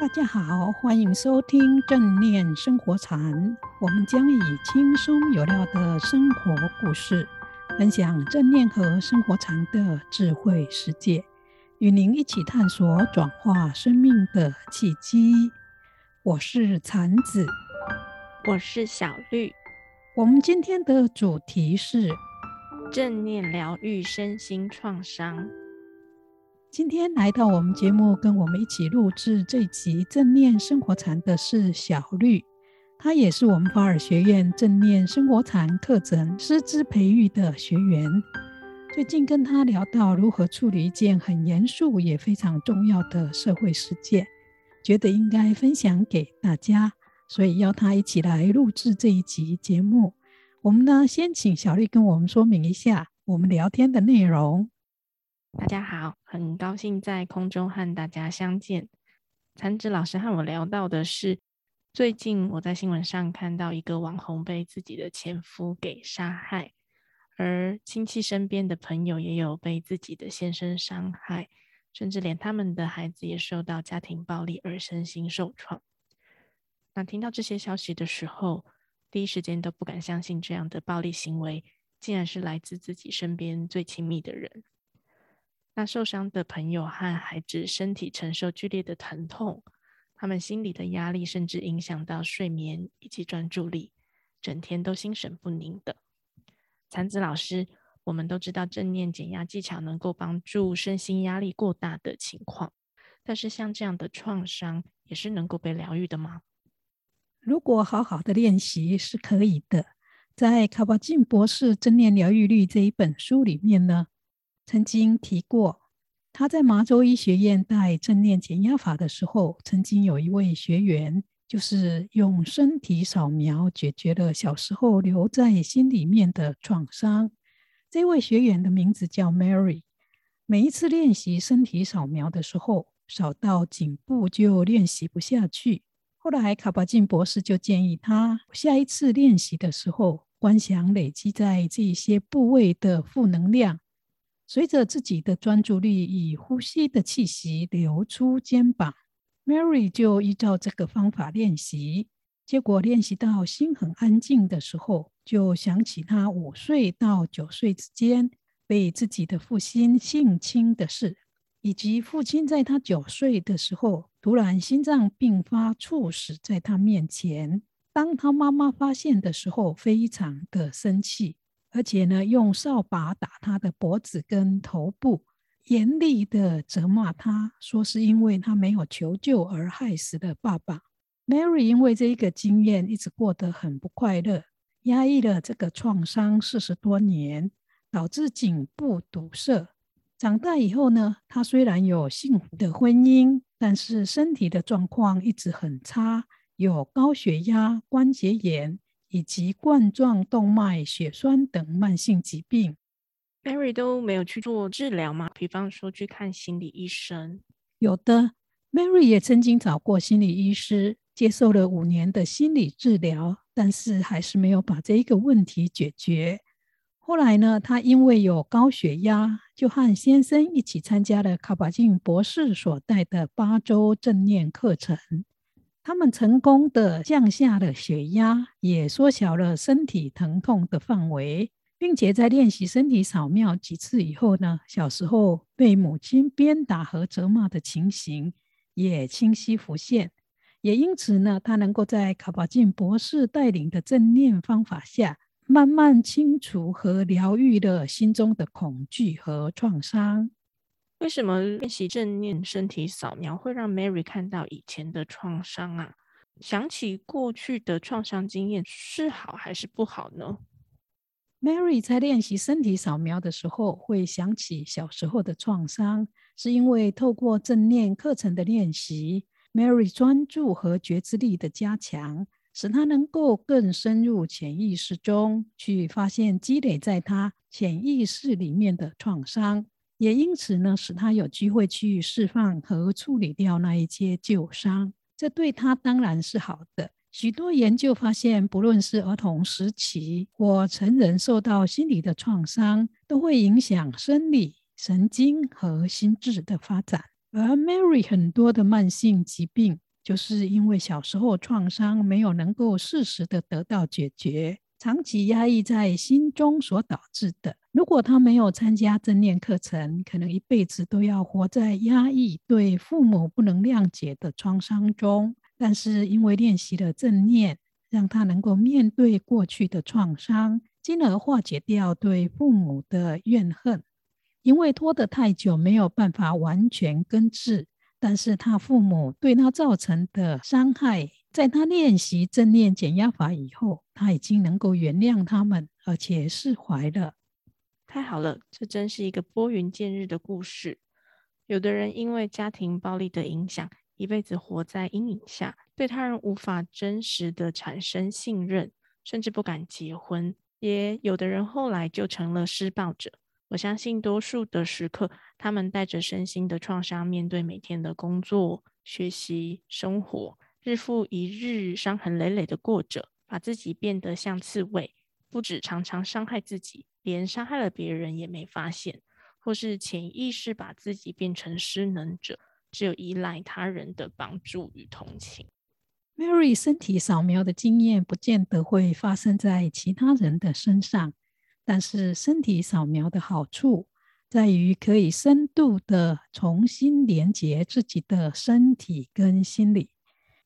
大家好，欢迎收听正念生活禅。我们将以轻松有料的生活故事，分享正念和生活禅的智慧世界，与您一起探索转化生命的契机。我是禅子，我是小绿。我们今天的主题是正念疗愈身心创伤。今天来到我们节目，跟我们一起录制这集正念生活禅的是小绿，她也是我们法尔学院正念生活禅课程师资培育的学员。最近跟她聊到如何处理一件很严肃也非常重要的社会事件，觉得应该分享给大家，所以邀她一起来录制这一集节目。我们呢，先请小绿跟我们说明一下我们聊天的内容。大家好，很高兴在空中和大家相见。残子老师和我聊到的是，最近我在新闻上看到一个网红被自己的前夫给杀害，而亲戚身边的朋友也有被自己的先生伤害，甚至连他们的孩子也受到家庭暴力而身心受创。那听到这些消息的时候，第一时间都不敢相信这样的暴力行为竟然是来自自己身边最亲密的人。那受伤的朋友和孩子身体承受剧烈的疼痛，他们心理的压力甚至影响到睡眠以及专注力，整天都心神不宁的。禅子老师，我们都知道正念减压技巧能够帮助身心压力过大的情况，但是像这样的创伤也是能够被疗愈的吗？如果好好的练习是可以的。在卡巴金博士《正念疗愈力》这一本书里面呢，曾经提过，他在麻州医学院带正念减压法的时候，曾经有一位学员，就是用身体扫描解决了小时候留在心里面的创伤。这位学员的名字叫 Mary。每一次练习身体扫描的时候，扫到颈部就练习不下去。后来卡巴金博士就建议他，下一次练习的时候，观想累积在这些部位的负能量。随着自己的专注力，以呼吸的气息流出肩膀，Mary 就依照这个方法练习。结果练习到心很安静的时候，就想起他五岁到九岁之间被自己的父亲性侵的事，以及父亲在他九岁的时候突然心脏病发猝死在他面前。当他妈妈发现的时候，非常的生气。而且呢，用扫把打他的脖子跟头部，严厉的责骂他，说是因为他没有求救而害死了爸爸。Mary 因为这一个经验，一直过得很不快乐，压抑了这个创伤四十多年，导致颈部堵塞。长大以后呢，他虽然有幸福的婚姻，但是身体的状况一直很差，有高血压、关节炎。以及冠状动脉血栓等慢性疾病，Mary 都没有去做治疗吗？比方说去看心理医生。有的，Mary 也曾经找过心理医师，接受了五年的心理治疗，但是还是没有把这一个问题解决。后来呢，她因为有高血压，就和先生一起参加了卡巴金博士所带的八周正念课程。他们成功的降下了血压，也缩小了身体疼痛的范围，并且在练习身体扫描几次以后呢，小时候被母亲鞭打和责骂的情形也清晰浮现。也因此呢，他能够在卡巴金博士带领的正念方法下，慢慢清除和疗愈了心中的恐惧和创伤。为什么练习正念身体扫描会让 Mary 看到以前的创伤啊？想起过去的创伤经验是好还是不好呢？Mary 在练习身体扫描的时候，会想起小时候的创伤，是因为透过正念课程的练习，Mary 专注和觉知力的加强，使她能够更深入潜意识中去发现积累在她潜意识里面的创伤。也因此呢，使他有机会去释放和处理掉那一些旧伤，这对他当然是好的。许多研究发现，不论是儿童时期或成人受到心理的创伤，都会影响生理、神经和心智的发展。而 Mary 很多的慢性疾病就是因为小时候创伤没有能够适时的得到解决，长期压抑在心中所导致的。如果他没有参加正念课程，可能一辈子都要活在压抑、对父母不能谅解的创伤中。但是因为练习了正念，让他能够面对过去的创伤，进而化解掉对父母的怨恨。因为拖得太久，没有办法完全根治。但是他父母对他造成的伤害，在他练习正念减压法以后，他已经能够原谅他们，而且释怀了。太好了，这真是一个拨云见日的故事。有的人因为家庭暴力的影响，一辈子活在阴影下，对他人无法真实的产生信任，甚至不敢结婚。也有的人后来就成了施暴者。我相信多数的时刻，他们带着身心的创伤，面对每天的工作、学习、生活，日复一日，伤痕累累的过着，把自己变得像刺猬，不止常常伤害自己，连伤害了别人也没发现，或是潜意识把自己变成失能者，只有依赖他人的帮助与同情。Mary 身体扫描的经验，不见得会发生在其他人的身上。但是身体扫描的好处在于可以深度的重新连接自己的身体跟心理，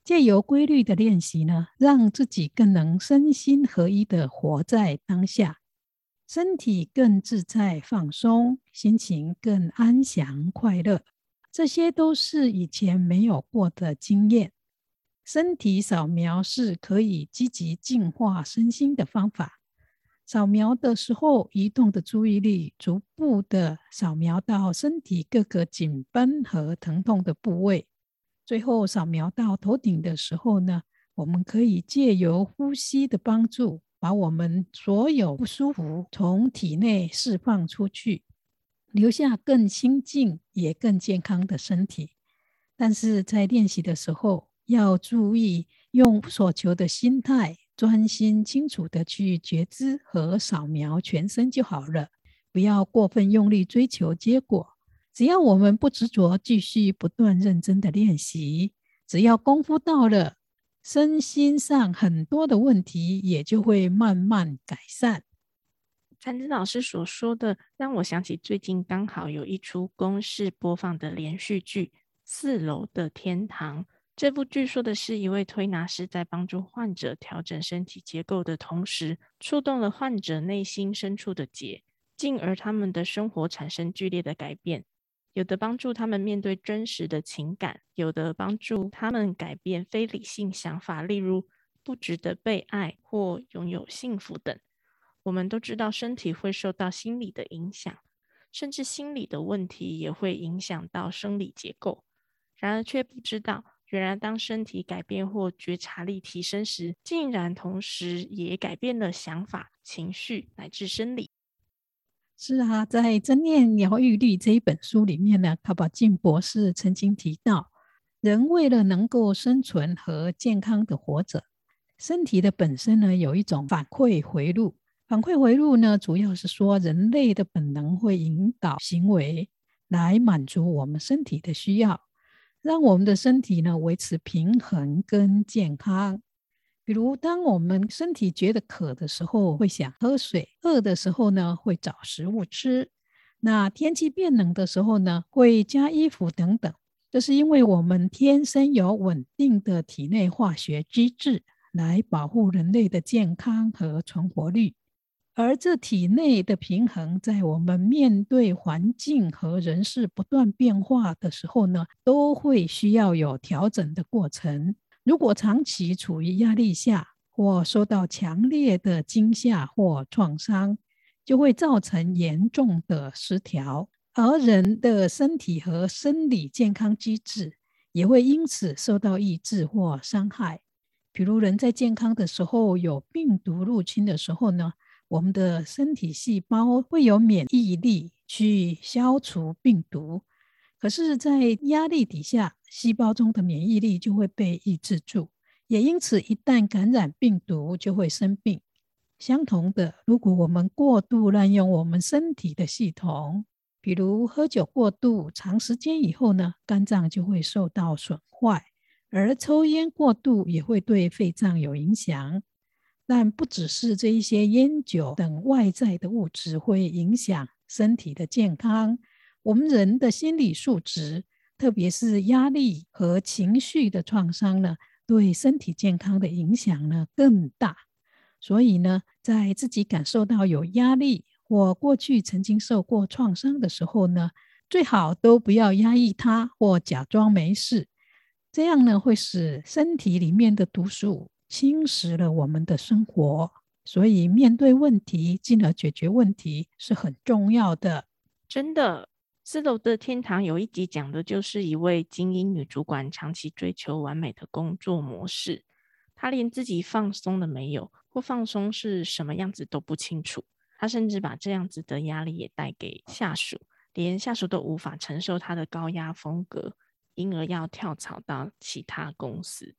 借由规律的练习呢，让自己更能身心合一的活在当下，身体更自在放松，心情更安详快乐，这些都是以前没有过的经验。身体扫描是可以积极净化身心的方法。扫描的时候，移动的注意力逐步的扫描到身体各个紧绷和疼痛的部位，最后扫描到头顶的时候呢，我们可以借由呼吸的帮助，把我们所有不舒服从体内释放出去，留下更清净也更健康的身体。但是在练习的时候，要注意用所求的心态。专心清楚的去觉知和扫描全身就好了，不要过分用力追求结果。只要我们不执着，继续不断认真的练习，只要功夫到了，身心上很多的问题也就会慢慢改善。禅子老师所说的，让我想起最近刚好有一出公视播放的连续剧《四楼的天堂》。这部剧说的是一位推拿师在帮助患者调整身体结构的同时，触动了患者内心深处的结，进而他们的生活产生剧烈的改变。有的帮助他们面对真实的情感，有的帮助他们改变非理性想法，例如不值得被爱或拥有幸福等。我们都知道身体会受到心理的影响，甚至心理的问题也会影响到生理结构，然而却不知道。原来，当身体改变或觉察力提升时，竟然同时也改变了想法、情绪乃至生理。是啊，在《正念疗愈力》这一本书里面呢，卡巴金博士曾经提到，人为了能够生存和健康的活着，身体的本身呢有一种反馈回路。反馈回路呢，主要是说人类的本能会引导行为来满足我们身体的需要。让我们的身体呢维持平衡跟健康。比如，当我们身体觉得渴的时候，会想喝水；饿的时候呢，会找食物吃。那天气变冷的时候呢，会加衣服等等。这是因为我们天生有稳定的体内化学机制，来保护人类的健康和存活率。而这体内的平衡，在我们面对环境和人事不断变化的时候呢，都会需要有调整的过程。如果长期处于压力下，或受到强烈的惊吓或创伤，就会造成严重的失调，而人的身体和生理健康机制也会因此受到抑制或伤害。比如，人在健康的时候，有病毒入侵的时候呢，我们的身体细胞会有免疫力去消除病毒，可是，在压力底下，细胞中的免疫力就会被抑制住，也因此，一旦感染病毒，就会生病。相同的，如果我们过度滥用我们身体的系统，比如喝酒过度，长时间以后呢，肝脏就会受到损坏，而抽烟过度也会对肺脏有影响。但不只是这一些烟酒等外在的物质会影响身体的健康，我们人的心理素质，特别是压力和情绪的创伤呢，对身体健康的影响呢更大。所以呢，在自己感受到有压力或过去曾经受过创伤的时候呢，最好都不要压抑它或假装没事，这样呢会使身体里面的毒素。侵蚀了我们的生活，所以面对问题，进而解决问题是很重要的。真的，四楼的天堂有一集讲的就是一位精英女主管长期追求完美的工作模式，她连自己放松了没有，或放松是什么样子都不清楚。她甚至把这样子的压力也带给下属，连下属都无法承受她的高压风格，因而要跳槽到其他公司。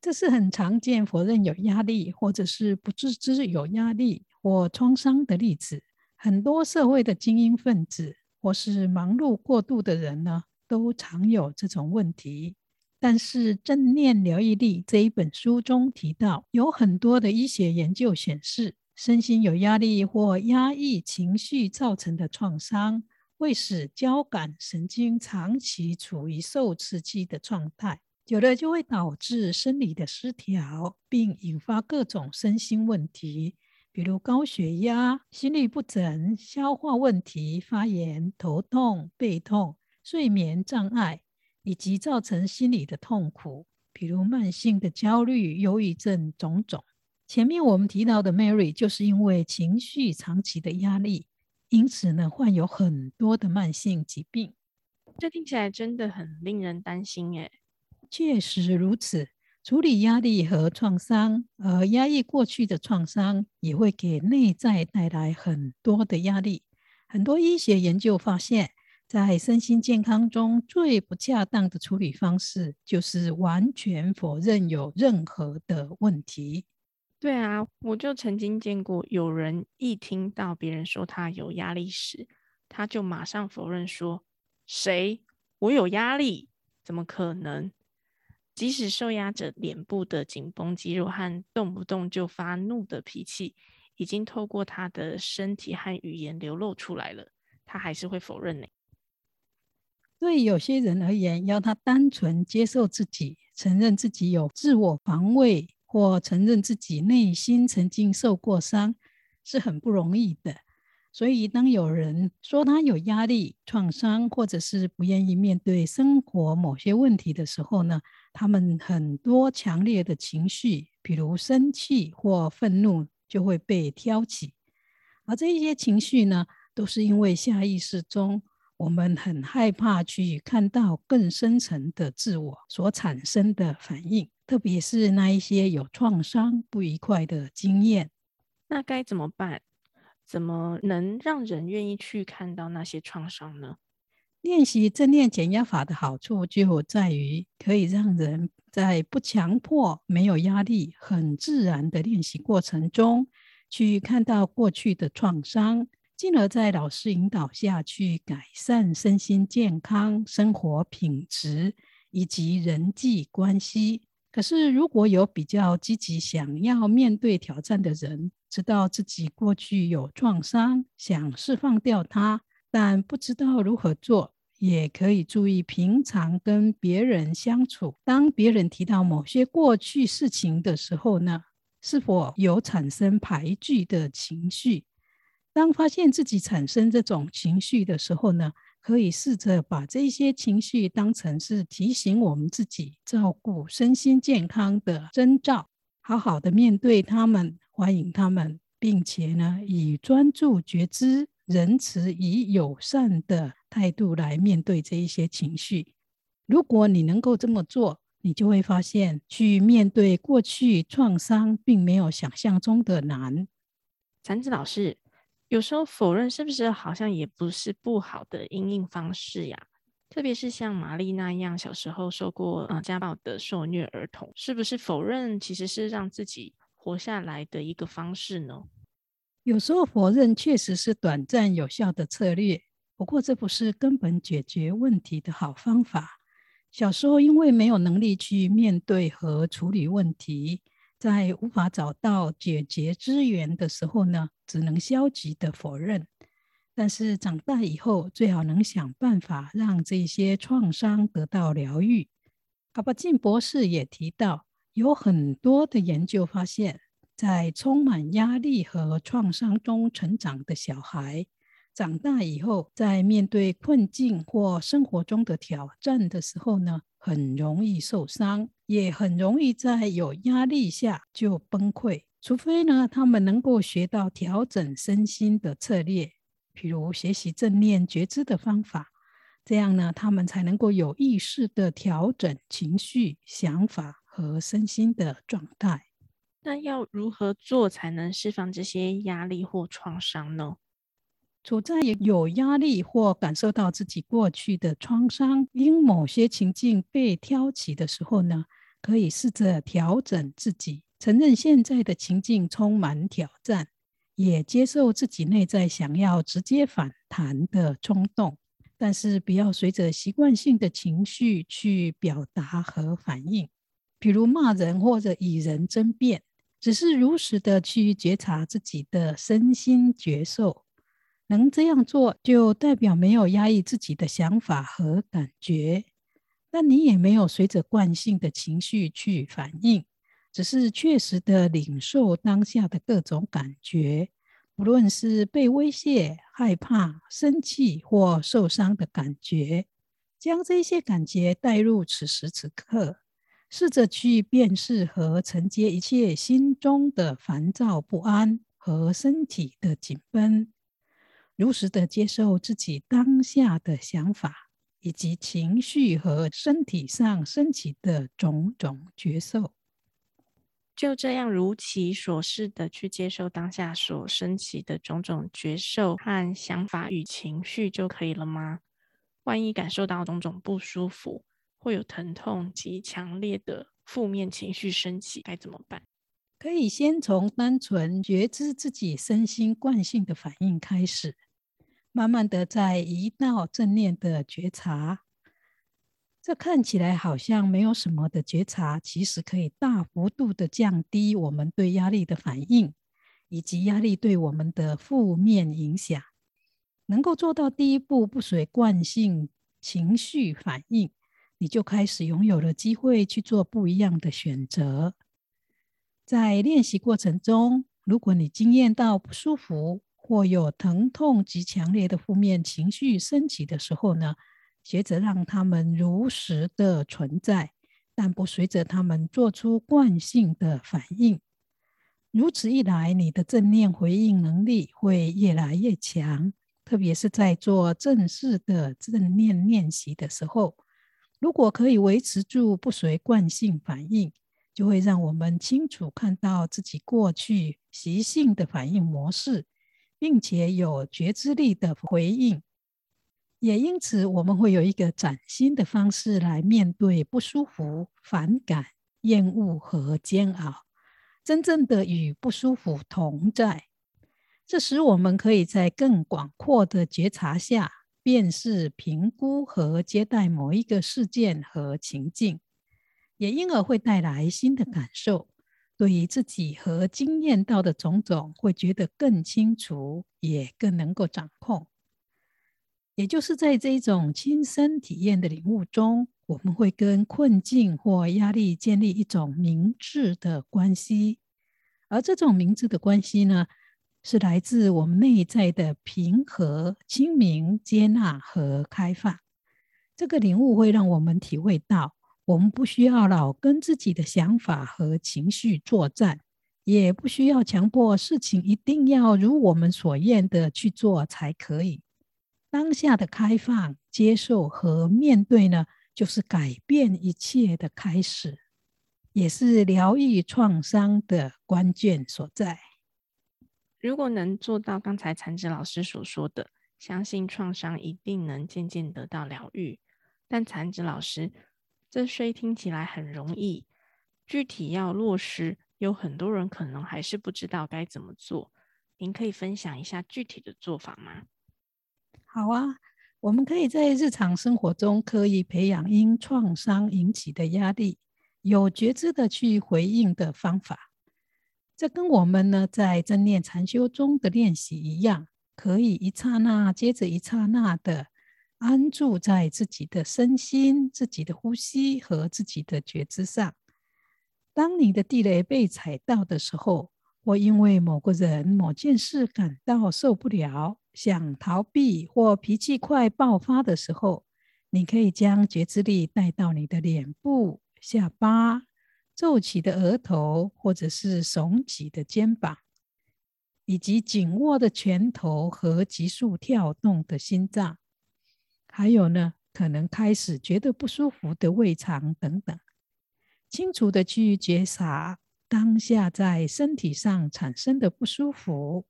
这是很常见否认有压力，或者是不自知有压力或创伤的例子。很多社会的精英分子或是忙碌过度的人呢，都常有这种问题。但是《正念疗愈力》这一本书中提到，有很多的医学研究显示，身心有压力或压抑情绪造成的创伤，会使交感神经长期处于受刺激的状态。久了就会导致生理的失调，并引发各种身心问题，比如高血压、心律不整、消化问题、发炎、头痛、背痛、睡眠障碍，以及造成心理的痛苦，比如慢性的焦虑、忧郁症种种。前面我们提到的 Mary 就是因为情绪长期的压力，因此呢，患有很多的慢性疾病。这听起来真的很令人担心耶。确实如此，处理压力和创伤，而压抑过去的创伤也会给内在带来很多的压力。很多医学研究发现，在身心健康中最不恰当的处理方式，就是完全否认有任何的问题。对啊，我就曾经见过有人一听到别人说他有压力时，他就马上否认说：“谁？我有压力？怎么可能？”即使受压者脸部的紧绷肌肉和动不动就发怒的脾气，已经透过他的身体和语言流露出来了，他还是会否认呢？对有些人而言，要他单纯接受自己，承认自己有自我防卫，或承认自己内心曾经受过伤，是很不容易的。所以，当有人说他有压力、创伤，或者是不愿意面对生活某些问题的时候呢，他们很多强烈的情绪，比如生气或愤怒，就会被挑起。而这一些情绪呢，都是因为下意识中我们很害怕去看到更深层的自我所产生的反应，特别是那一些有创伤、不愉快的经验。那该怎么办？怎么能让人愿意去看到那些创伤呢？练习正念减压法的好处就在于可以让人在不强迫、没有压力、很自然的练习过程中，去看到过去的创伤，进而在老师引导下去改善身心健康、生活品质以及人际关系。可是，如果有比较积极想要面对挑战的人，知道自己过去有创伤，想释放掉它，但不知道如何做，也可以注意平常跟别人相处。当别人提到某些过去事情的时候呢，是否有产生排拒的情绪？当发现自己产生这种情绪的时候呢，可以试着把这些情绪当成是提醒我们自己照顾身心健康的征兆，好好的面对他们。欢迎他们，并且呢，以专注、觉知、仁慈与友善的态度来面对这一些情绪。如果你能够这么做，你就会发现，去面对过去创伤，并没有想象中的难。禅子老师，有时候否认是不是好像也不是不好的应应方式呀？特别是像玛丽那样小时候受过呃家暴的受虐儿童，是不是否认其实是让自己活下来的一个方式呢？有时候否认确实是短暂有效的策略，不过这不是根本解决问题的好方法。小时候因为没有能力去面对和处理问题，在无法找到解决资源的时候呢，只能消极的否认。但是长大以后，最好能想办法让这些创伤得到疗愈。卡巴金博士也提到，有很多的研究发现，在充满压力和创伤中成长的小孩，长大以后，在面对困境或生活中的挑战的时候呢，很容易受伤，也很容易在有压力下就崩溃。除非呢，他们能够学到调整身心的策略。比如学习正念觉知的方法，这样呢，他们才能够有意识地调整情绪、想法和身心的状态。那要如何做才能释放这些压力或创伤呢？处在有压力或感受到自己过去的创伤，因某些情境被挑起的时候呢，可以试着调整自己，承认现在的情境充满挑战。也接受自己内在想要直接反弹的冲动，但是不要随着习惯性的情绪去表达和反应，比如骂人或者与人争辩，只是如实的去觉察自己的身心觉受。能这样做，就代表没有压抑自己的想法和感觉，但你也没有随着惯性的情绪去反应。只是确实的领受当下的各种感觉，无论是被威胁、害怕、生气或受伤的感觉，将这些感觉带入此时此刻，试着去辨识和承接一切心中的烦躁不安和身体的紧绷，如实的接受自己当下的想法以及情绪和身体上升起的种种觉受。就这样如其所示的去接受当下所升起的种种觉受和想法与情绪就可以了吗？万一感受到种种不舒服，会有疼痛及强烈的负面情绪升起，该怎么办？可以先从单纯觉知自己身心惯性的反应开始，慢慢的再移到正念的觉察。这看起来好像没有什么的觉察，其实可以大幅度的降低我们对压力的反应，以及压力对我们的负面影响。能够做到第一步，不随惯性情绪反应，你就开始拥有了机会去做不一样的选择。在练习过程中，如果你经验到不舒服或有疼痛及强烈的负面情绪升起的时候呢，学着让他们如实的存在，但不随着他们做出惯性的反应。如此一来，你的正念回应能力会越来越强。特别是在做正式的正念练习的时候，如果可以维持住不随惯性反应，就会让我们清楚看到自己过去习性的反应模式，并且有觉知力的回应。也因此，我们会有一个崭新的方式来面对不舒服、反感、厌恶和煎熬，真正的与不舒服同在。这时，我们可以在更广阔的觉察下，辨识、评估和接待某一个事件和情境，也因而会带来新的感受。对于自己和经验到的种种，会觉得更清楚，也更能够掌控。也就是在这种亲身体验的领悟中，我们会跟困境或压力建立一种明智的关系，而这种明智的关系呢，是来自我们内在的平和、清明、接纳和开放。这个领悟会让我们体会到，我们不需要老跟自己的想法和情绪作战，也不需要强迫事情一定要如我们所愿的去做才可以。当下的开放、接受和面对呢，就是改变一切的开始，也是疗愈创伤的关键所在。如果能做到刚才禅子老师所说的，相信创伤一定能渐渐得到疗愈。但禅子老师，这虽听起来很容易，具体要落实，有很多人可能还是不知道该怎么做。您可以分享一下具体的做法吗？好啊，我们可以在日常生活中刻意培养因创伤引起的压力，有觉知的去回应的方法。这跟我们呢在正念禅修中的练习一样，可以一刹那接着一刹那的安住在自己的身心、自己的呼吸和自己的觉知上。当你的地雷被踩到的时候，或因为某个人、某件事感到受不了，想逃避或脾气快爆发的时候，你可以将觉知力带到你的脸部、下巴。皱起的额头，或者是耸起的肩膀，以及紧握的拳头和急速跳动的心脏，还有呢，可能开始觉得不舒服的胃肠等等，清楚的去觉察当下在身体上产生的不舒服，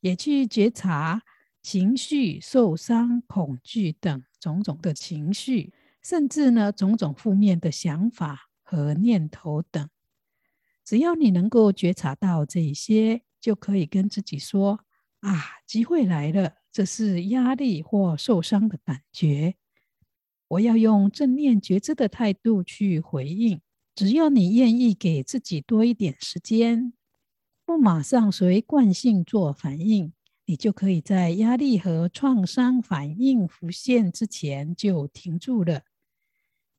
也去觉察情绪、受伤、恐惧等种种的情绪，甚至呢，种种负面的想法。和念头等，只要你能够觉察到这些，就可以跟自己说：“啊，机会来了，这是压力或受伤的感觉。我要用正念觉知的态度去回应。只要你愿意给自己多一点时间，不马上随惯性做反应，你就可以在压力和创伤反应浮现之前就停住了。”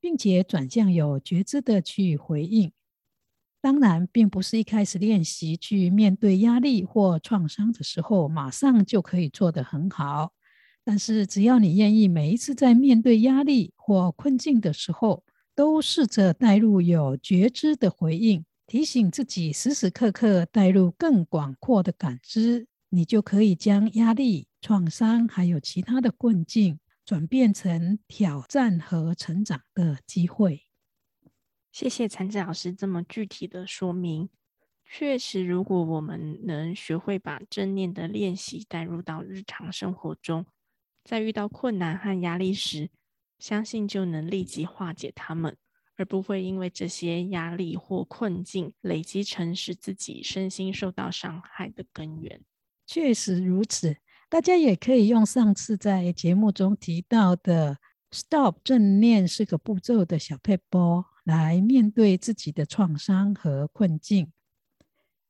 并且转向有觉知的去回应。当然，并不是一开始练习去面对压力或创伤的时候，马上就可以做得很好。但是，只要你愿意，每一次在面对压力或困境的时候，都试着带入有觉知的回应，提醒自己时时刻刻带入更广阔的感知，你就可以将压力、创伤还有其他的困境。转变成挑战和成长的机会。谢谢禅子老师这么具体的说明。确实，如果我们能学会把正念的练习带入到日常生活中，在遇到困难和压力时，相信就能立即化解它们，而不会因为这些压力或困境累积成使自己身心受到伤害的根源。确实如此。大家也可以用上次在节目中提到的 “Stop 正念四个步骤”的小撇步来面对自己的创伤和困境。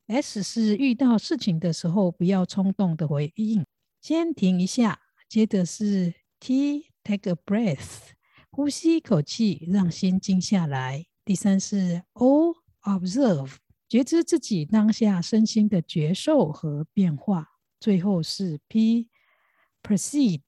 S 是遇到事情的时候不要冲动的回应，先停一下；接着是 T，take a breath，呼吸一口气，让心静下来。第三是 O，observe，觉知自己当下身心的觉受和变化。最后是 P，proceed。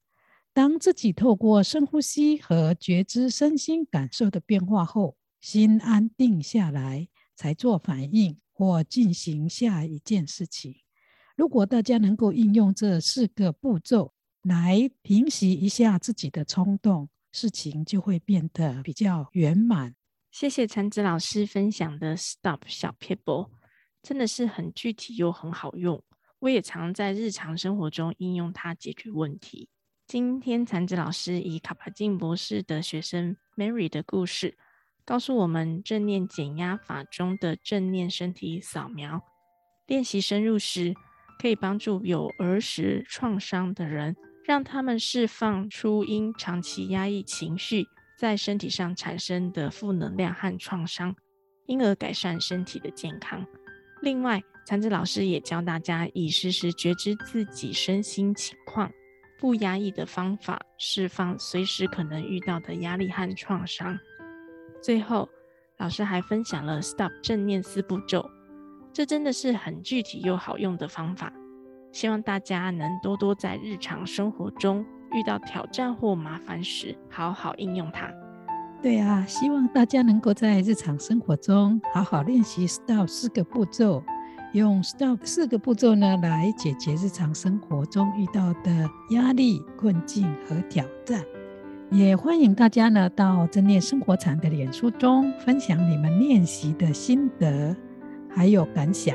当自己透过深呼吸和觉知身心感受的变化后，心安定下来，才做反应或进行下一件事情。如果大家能够应用这四个步骤来平息一下自己的冲动，事情就会变得比较圆满。谢谢禅子老师分享的 Stop 小撇步，真的是很具体又很好用。我也常在日常生活中应用它解决问题。今天残子老师以卡巴金博士的学生 Mary 的故事，告诉我们正念减压法中的正念身体扫描练习深入时，可以帮助有儿时创伤的人，让他们释放出因长期压抑情绪在身体上产生的负能量和创伤，因而改善身体的健康。另外，禅子老师也教大家以时时觉知自己身心情况，不压抑的方法，释放随时可能遇到的压力和创伤。最后，老师还分享了 STOP 正念四步骤，这真的是很具体又好用的方法。希望大家能多多在日常生活中遇到挑战或麻烦时，好好应用它。对啊，希望大家能够在日常生活中好好练习 STOP 四个步骤。用 STOP 四个步骤呢，来解决日常生活中遇到的压力、困境和挑战。也欢迎大家呢到正念生活禅的脸书中分享你们练习的心得还有感想。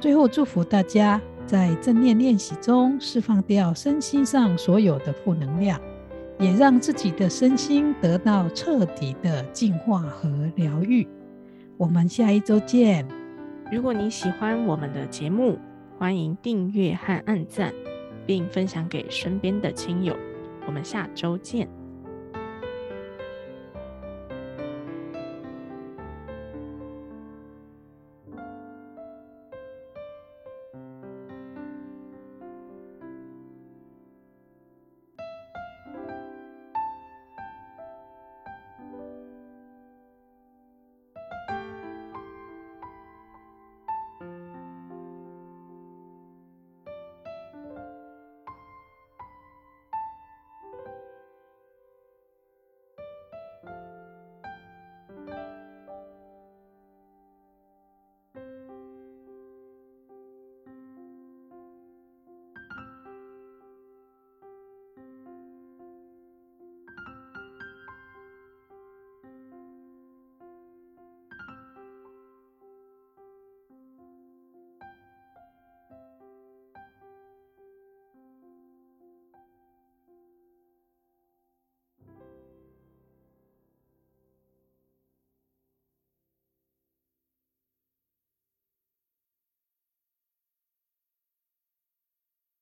最后祝福大家在正念练习中释放掉身心上所有的负能量，也让自己的身心得到彻底的净化和疗愈。我们下一周见。如果你喜欢我们的节目，欢迎订阅和按赞，并分享给身边的亲友。我们下周见。